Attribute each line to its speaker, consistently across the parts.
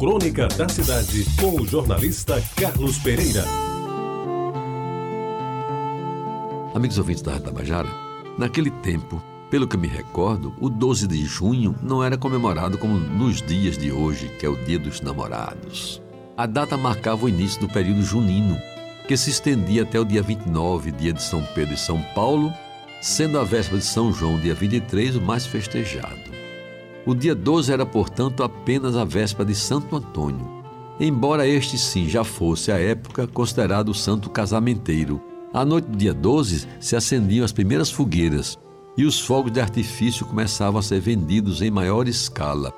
Speaker 1: Crônica da Cidade, com o jornalista Carlos Pereira.
Speaker 2: Amigos ouvintes da Rádio Tabajara, naquele tempo, pelo que me recordo, o 12 de junho não era comemorado como nos dias de hoje, que é o Dia dos Namorados. A data marcava o início do período junino, que se estendia até o dia 29, dia de São Pedro e São Paulo, sendo a véspera de São João, dia 23, o mais festejado. O dia 12 era, portanto, apenas a véspera de Santo Antônio, embora este sim já fosse, à época, considerado o santo casamenteiro. À noite do dia 12 se acendiam as primeiras fogueiras e os fogos de artifício começavam a ser vendidos em maior escala,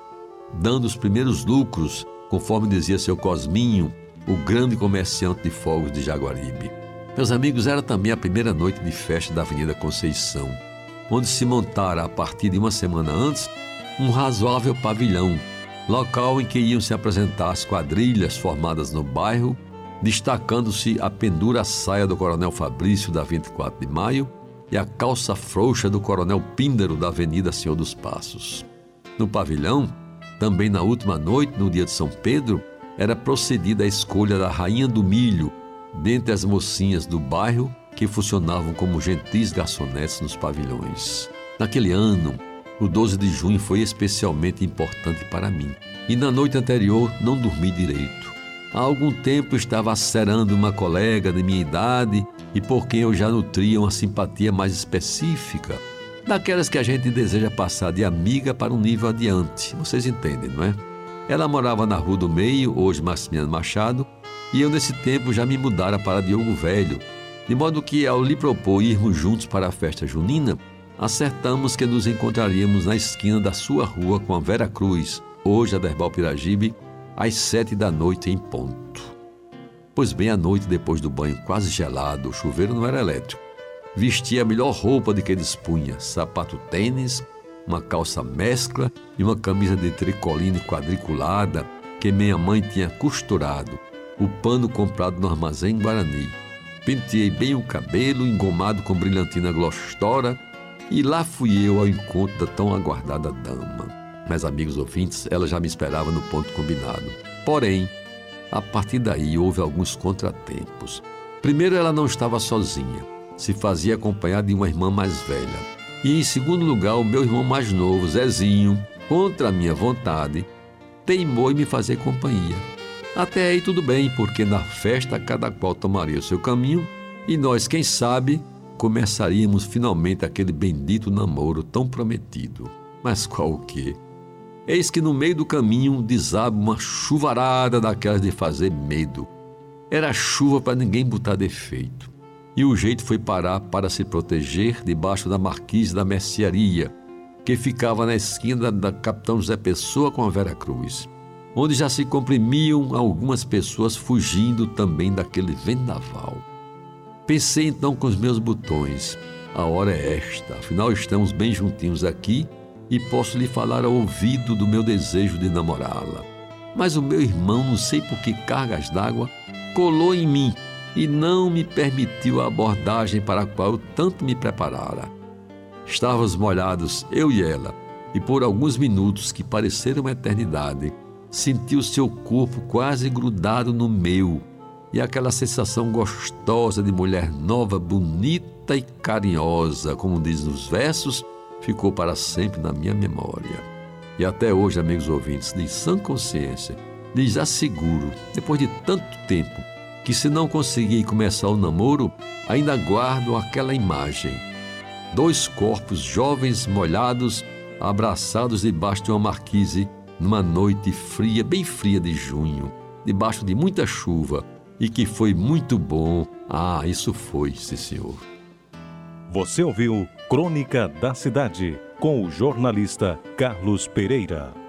Speaker 2: dando os primeiros lucros, conforme dizia seu Cosminho, o grande comerciante de fogos de Jaguaribe. Meus amigos, era também a primeira noite de festa da Avenida Conceição, onde se montara a partir de uma semana antes um razoável pavilhão, local em que iam se apresentar as quadrilhas formadas no bairro, destacando-se a pendura saia do Coronel Fabrício da 24 de Maio e a calça frouxa do Coronel Píndaro da Avenida Senhor dos Passos. No pavilhão, também na última noite, no dia de São Pedro, era procedida a escolha da Rainha do Milho, dentre as mocinhas do bairro que funcionavam como gentis garçonetes nos pavilhões. Naquele ano, o 12 de junho foi especialmente importante para mim. E na noite anterior não dormi direito. Há algum tempo estava acerando uma colega de minha idade e por quem eu já nutria uma simpatia mais específica, daquelas que a gente deseja passar de amiga para um nível adiante. Vocês entendem, não é? Ela morava na Rua do Meio, hoje Maximiano Machado, e eu nesse tempo já me mudara para Diogo Velho, de modo que ao lhe propor irmos juntos para a festa junina, acertamos que nos encontraríamos na esquina da sua rua com a Vera Cruz, hoje a Derbal Piragibe, às sete da noite em ponto. Pois bem, à noite, depois do banho quase gelado, o chuveiro não era elétrico. Vestia a melhor roupa de que dispunha, sapato tênis, uma calça mescla e uma camisa de tricoline quadriculada que minha mãe tinha costurado, o pano comprado no armazém Guarani. Penteei bem o cabelo, engomado com brilhantina glostora e lá fui eu ao encontro da tão aguardada dama. Mas, amigos ouvintes, ela já me esperava no ponto combinado. Porém, a partir daí houve alguns contratempos. Primeiro, ela não estava sozinha, se fazia acompanhar de uma irmã mais velha. E, em segundo lugar, o meu irmão mais novo, Zezinho, contra a minha vontade, teimou em me fazer companhia. Até aí tudo bem, porque na festa cada qual tomaria o seu caminho e nós, quem sabe, começaríamos finalmente aquele bendito namoro tão prometido. Mas qual o quê? Eis que no meio do caminho desaba uma chuvarada daquelas de fazer medo. Era chuva para ninguém botar defeito. E o jeito foi parar para se proteger debaixo da marquise da mercearia, que ficava na esquina da Capitão José Pessoa com a Vera Cruz, onde já se comprimiam algumas pessoas fugindo também daquele vendaval. Pensei então com os meus botões. A hora é esta, afinal estamos bem juntinhos aqui e posso lhe falar ao ouvido do meu desejo de namorá-la. Mas o meu irmão, não sei por que cargas d'água, colou em mim e não me permitiu a abordagem para a qual eu tanto me preparara. Estávamos molhados, eu e ela, e por alguns minutos que pareceram uma eternidade, senti o seu corpo quase grudado no meu e aquela sensação gostosa de mulher nova, bonita e carinhosa, como diz nos versos, ficou para sempre na minha memória. E até hoje, amigos ouvintes, de sã consciência, lhes asseguro, depois de tanto tempo, que se não conseguir começar o namoro, ainda guardo aquela imagem. Dois corpos jovens molhados, abraçados debaixo de uma marquise, numa noite fria, bem fria de junho, debaixo de muita chuva, e que foi muito bom. Ah, isso foi, sim, senhor.
Speaker 1: Você ouviu Crônica da Cidade com o jornalista Carlos Pereira.